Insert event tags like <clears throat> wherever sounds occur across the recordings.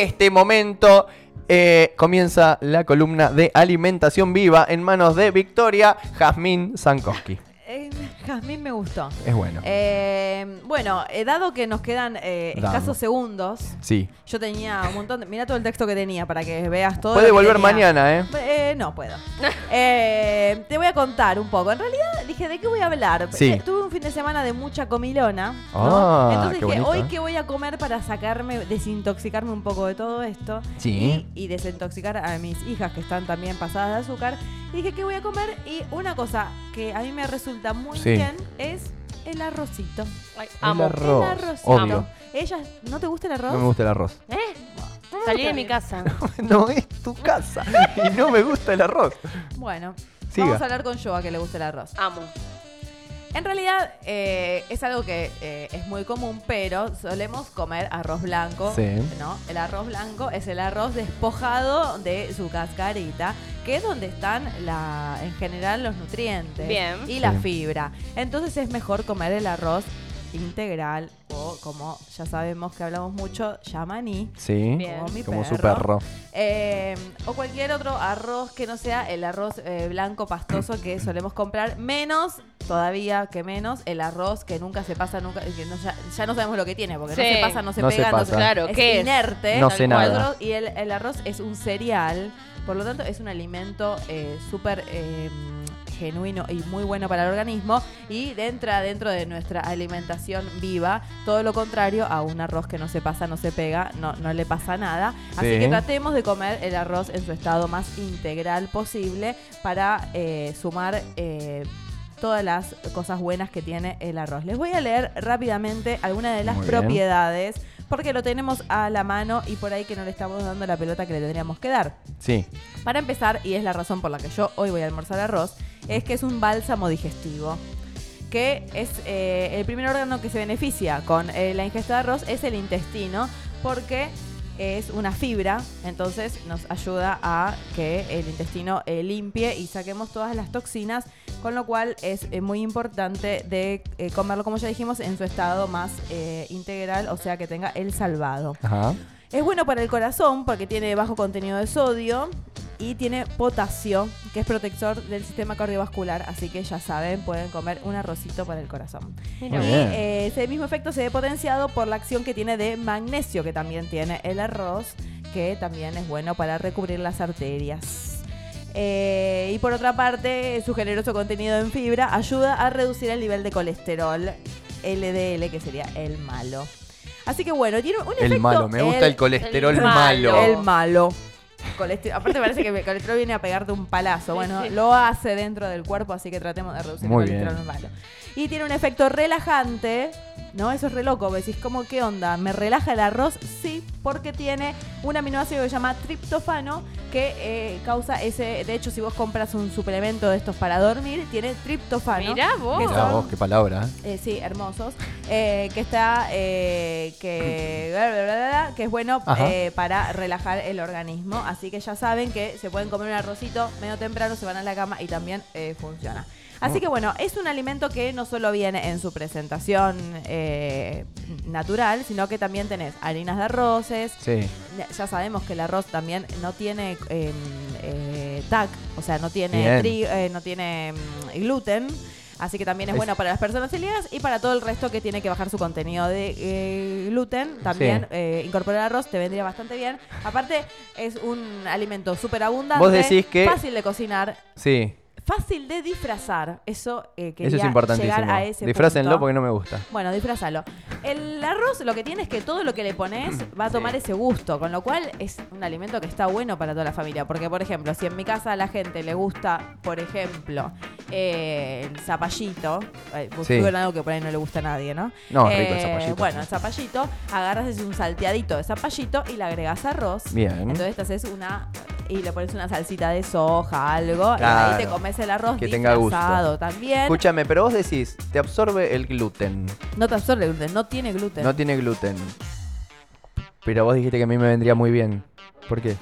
este momento eh, comienza la columna de alimentación viva en manos de Victoria Jazmín Sankowski. Jazmín me gustó. Es bueno. Eh, bueno, eh, dado que nos quedan eh, escasos segundos, Sí. yo tenía un montón de... Mira todo el texto que tenía para que veas todo. Puede que volver tenía. mañana, ¿eh? Eh, no puedo. <laughs> Eh, te voy a contar un poco. En realidad dije, ¿de qué voy a hablar? Sí. Eh, Tuve un fin de semana de mucha comilona. ¿no? Ah, Entonces qué dije, bonito, hoy ¿eh? qué voy a comer para sacarme, desintoxicarme un poco de todo esto. Sí. Y, y desintoxicar a mis hijas que están también pasadas de azúcar. Y dije, ¿qué voy a comer? Y una cosa que a mí me resulta muy Sí. es el arrocito. Ay, El amo. arroz. El arrocito. Obvio. Ellas, ¿no te gusta el arroz? No me gusta el arroz. ¿Eh? Salí de mi casa. <laughs> no es tu casa. <laughs> Y no me gusta el arroz. Bueno, Siga. vamos a hablar con Joa que le gusta el arroz. Amo. En realidad eh, es algo que eh, es muy común, pero solemos comer arroz blanco. Sí. ¿no? El arroz blanco es el arroz despojado de su cascarita, que es donde están la, en general los nutrientes Bien. y la Sí. fibra. Entonces es mejor comer el arroz integral o como ya sabemos que hablamos mucho, yamaní. Sí. Como mi Como perro. su perro. Eh, o cualquier otro arroz que no sea el arroz eh, blanco pastoso que solemos comprar, menos todavía que menos el arroz que nunca se pasa, nunca, que no- ya, ya no sabemos lo que tiene, porque no se pasa, no se No se pega, no pasa. se, Claro, es ¿qué es? inerte. No sé nada. Y el, el arroz es un cereal, por lo tanto es un alimento eh, súper eh, genuino y muy bueno para el organismo y entra dentro de nuestra alimentación viva, todo lo contrario a un arroz que no se pasa, no se pega, no, no le pasa nada. Así Sí. que tratemos de comer el arroz en su estado más integral posible para eh, sumar eh, todas las cosas buenas que tiene el arroz. Les voy a leer rápidamente algunas de las propiedades porque lo tenemos a la mano y por ahí que no le estamos dando la pelota que le tendríamos que dar. Sí. Para empezar, y es la razón por la que yo hoy voy a almorzar arroz, es que es un bálsamo digestivo. Que es eh, el primer órgano que se beneficia con eh, la ingesta de arroz es el intestino, porque es una fibra, entonces nos ayuda a que el intestino eh, limpie y saquemos todas las toxinas, con lo cual es eh, muy importante de eh, comerlo, como ya dijimos, en su estado más integral, o sea que tenga el salvado. Ajá. Es bueno para el corazón porque tiene bajo contenido de sodio y tiene potasio, que es protector del sistema cardiovascular. Así que ya saben, pueden comer un arrocito para el corazón. Y bien. eh, ese mismo efecto se ve potenciado por la acción que tiene de magnesio, que también tiene el arroz, que también es bueno para recubrir las arterias. Eh, y por otra parte, su generoso contenido en fibra ayuda a reducir el nivel de colesterol LDL, que sería el malo. Así que bueno, tiene un El efecto... malo. Me gusta el, colesterol el malo. malo. El malo. Aparte parece que el colesterol viene a pegarte un palazo. Bueno, sí. lo hace dentro del cuerpo, así que tratemos de reducir Muy el colesterol malo. Y tiene un efecto relajante, ¿no? Eso es re loco. Decís, ¿cómo qué onda? ¿Me relaja el arroz? Sí, porque tiene un aminoácido que se llama triptofano, que eh, causa ese... De hecho, si vos compras un suplemento de estos para dormir, tiene triptofano. Mirá vos. que Mirá vos, qué palabra. ¿eh? eh, sí, hermosos. Eh, que está, eh, que, <clears throat> bla, bla, bla, bla, que es bueno eh, para relajar el organismo. Así que ya saben que se pueden comer un arrocito medio temprano, se van a la cama y también eh, funciona. Así que bueno, es un alimento que no solo viene en su presentación eh, natural, sino que también tenés harinas de arroces. Sí. Ya sabemos que el arroz también no tiene eh, eh, TAC, o sea, no tiene, tri- eh, no tiene mm, gluten. Así que también es, Es- bueno para las personas celíacas y para todo el resto que tiene que bajar su contenido de eh, gluten. También Sí. eh, incorporar arroz te vendría bastante bien. Aparte, es un alimento súper abundante. Fácil de cocinar, Sí. Fácil de disfrazar. Eso eh, quería Eso es importantísimo. llegar a ese Disfrácenlo punto. porque no me gusta. Bueno, disfrázalo. El arroz lo que tiene es que todo lo que le pones <clears throat> va a tomar ese gusto, con lo cual es un alimento que está bueno para toda la familia. Porque, por ejemplo, si en mi casa a la gente le gusta, por ejemplo, eh, el zapallito, eh, Sí. algo que por ahí no le gusta a nadie, ¿no? No, es rico el Eh, zapallito. Bueno, el zapallito, agarras es un salteadito de zapallito y le agregas arroz. Bien. Entonces te haces una y le pones una salsita de soja, algo, y ahí te comes el arroz Que tenga gusto. disfrazado también. Escúchame, pero vos decís, te absorbe el gluten. No te absorbe gluten, no tiene gluten. No tiene gluten. Pero vos dijiste que a mí me vendría muy bien. ¿Por qué?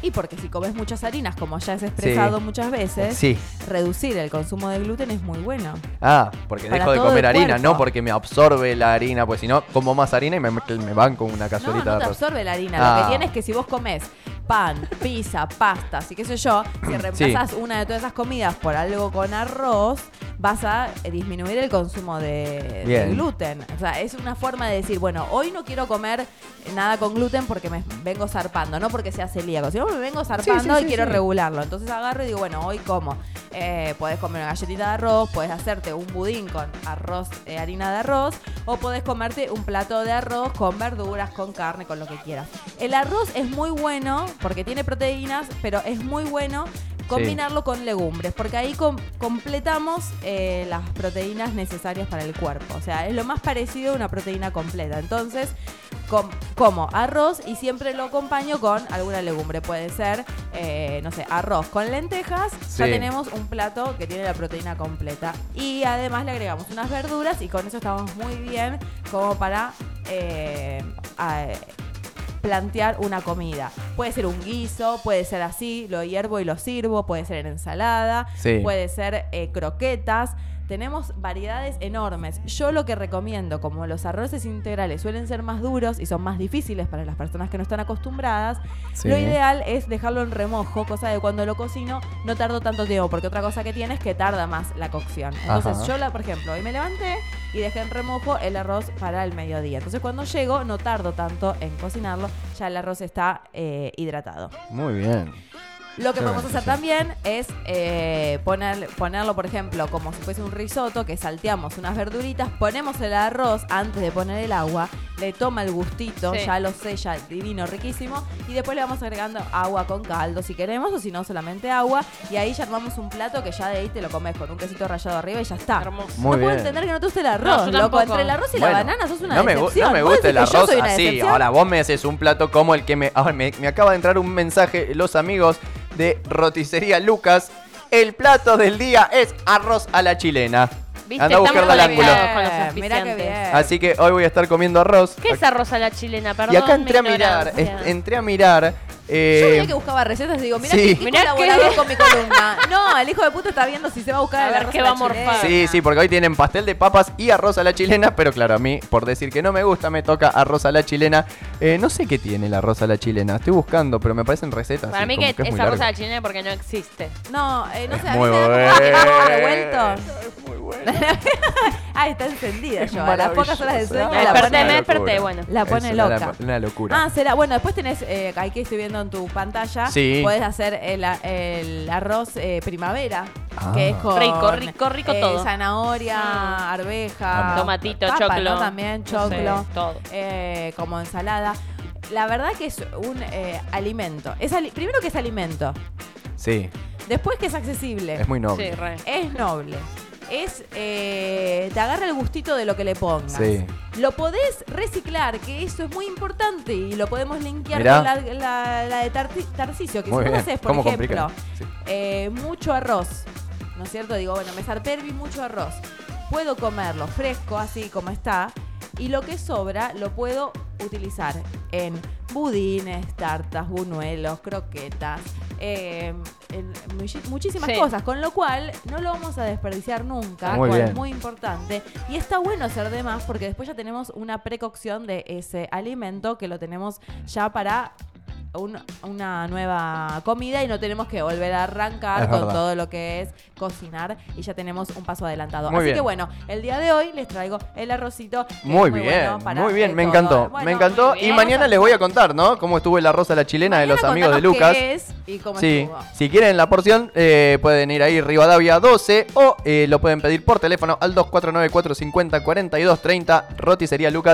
Y porque si comes muchas harinas, como ya has expresado muchas veces, Sí. reducir el consumo de gluten es muy bueno. Ah, porque Para dejo de todo comer el harina, cuerpo. no porque me absorbe la harina, pues si no, como más harina y me, me van con una No, cazuelita no de te arroz. absorbe la harina. Ah. Lo que tienes es que si vos comes pan, pizza, pastas y qué sé yo, si reemplazas una de todas esas comidas por algo con arroz, vas a eh, disminuir el consumo de, gluten. O sea, es una forma de decir, bueno, hoy no quiero comer nada con gluten porque me vengo zarpando, no porque sea celíaco, sino me vengo zarpando sí, y quiero regularlo. Entonces agarro y digo, bueno, hoy como. Eh, podés comer una galletita de arroz, podés hacerte un budín con arroz, eh, harina de arroz, o podés comerte un plato de arroz con verduras, con carne, con lo que quieras. El arroz es muy bueno porque tiene proteínas, pero es muy bueno combinarlo con legumbres, porque ahí com- completamos eh, las proteínas necesarias para el cuerpo. O sea, es lo más parecido a una proteína completa. Entonces, com- como arroz y siempre lo acompaño con alguna legumbre. Puede ser, eh, no sé, arroz con lentejas. Ya tenemos un plato que tiene la proteína completa. Y además le agregamos unas verduras y con eso estamos muy bien como para... eh, a- plantear una comida. Puede ser un guiso, puede ser así, lo hiervo y lo sirvo, puede ser en ensalada, Sí. puede ser eh, croquetas. Tenemos variedades enormes. Yo lo que recomiendo, como los arroces integrales suelen ser más duros y son más difíciles para las personas que no están acostumbradas, Sí. lo ideal es dejarlo en remojo, cosa de cuando lo cocino no tardo tanto tiempo, porque otra cosa que tiene es que tarda más la cocción. Entonces Ajá. yo, la, por ejemplo, hoy me levanté y dejé en remojo el arroz para el mediodía. Entonces cuando llego no tardo tanto en cocinarlo, ya el arroz está eh, hidratado. Muy bien. Lo que podemos hacer también es eh, poner, ponerlo, por ejemplo, como si fuese un risotto, que salteamos unas verduritas, ponemos el arroz antes de poner el agua, le toma el gustito, Sí. ya lo sella, divino, riquísimo, y después le vamos agregando agua con caldo si queremos, o si no, solamente agua, y ahí ya armamos un plato que ya de ahí te lo comes con un quesito rallado arriba y ya está. Hermoso. Muy no puedo bien. entender que no te guste el No, arroz, yo loco. tampoco. Entre el arroz y Bueno, la banana sos una no me, gu- decepción. no me ¿Vos gusta el decís que yo arroz soy una así. decepción? Ahora vos me haces un plato como el que me. <laughs> Ahora me, me acaba de entrar un mensaje, los amigos de Roticería Lucas. El plato del día es arroz a la chilena. Viste, Anda a buscarla al ángulo. con los qué bien. Así que hoy voy a estar comiendo arroz. ¿Qué es arroz a la chilena? Perdón, y acá entré a mirar, es- entré a mirar. Eh, Yo veía que buscaba recetas y digo, mira sí. Mirá colaborador con mi columna. No, el hijo de puta está viendo si se va a buscar A el ver arroz qué va a morfar. Sí, sí, porque hoy tienen pastel de papas y arroz a la chilena, pero claro, a mí, por decir que no me gusta, me toca arroz a la chilena. Eh, no sé qué tiene el arroz a la chilena, estoy buscando, pero me parecen recetas. Para mí que, es arroz a la chilena porque no existe. No, eh, no Es sé, a mí me da como que revuelto. <laughs> Bueno. <laughs> Ah, está encendida Es yo. A las pocas horas de sueño Me la desperté, me desperté, bueno. la pone Es loca. Una, locura. Ah, será. Bueno, después tenés, eh, ahí que estoy viendo en tu pantalla, Sí. puedes hacer el, arroz eh, primavera, Ah. que es con Rico, rico, rico eh, todo. zanahoria, Mm. arveja, Tomatito, papa, choclo. ¿no? También No sé, choclo, todo. eh, como ensalada. La verdad que es un eh, alimento. Es ali- primero que es alimento, Sí, después que es accesible, es muy noble. Sí, re. es noble. Es, eh, te agarra el gustito de lo que le pongas. Sí. Lo podés reciclar, que eso es muy importante y lo podemos linkear Mirá. con la, la- la de Tarcisio, que Muy si bien. haces, por ¿Cómo ejemplo? Sí. eh, mucho arroz, ¿no es cierto? Digo, bueno, me zarpé mucho arroz. Puedo comerlo fresco, así como está, y lo que sobra lo puedo utilizar en budines, tartas, buñuelos, croquetas, eh, en muchísimas Sí. cosas, con lo cual no lo vamos a desperdiciar nunca, Muy cual bien. es muy importante. Y está bueno hacer de más porque después ya tenemos una precocción de ese alimento que lo tenemos ya para un- una nueva comida y no tenemos que volver a arrancar Es con verdad. todo lo que es cocinar y ya tenemos un paso adelantado. Muy Así bien. que bueno, el día de hoy les traigo el arrocito. Muy es bien, bueno para, muy bien, me encantó, Bueno, me encantó. muy Y mañana les voy a contar, ¿no? Cómo estuvo el arroz a la chilena de los amigos de Lucas. qué es y cómo Sí, estuvo. si quieren la porción, eh, pueden ir ahí Rivadavia 12 o eh, lo pueden pedir por teléfono al 249 450 4230 Roticería Lucas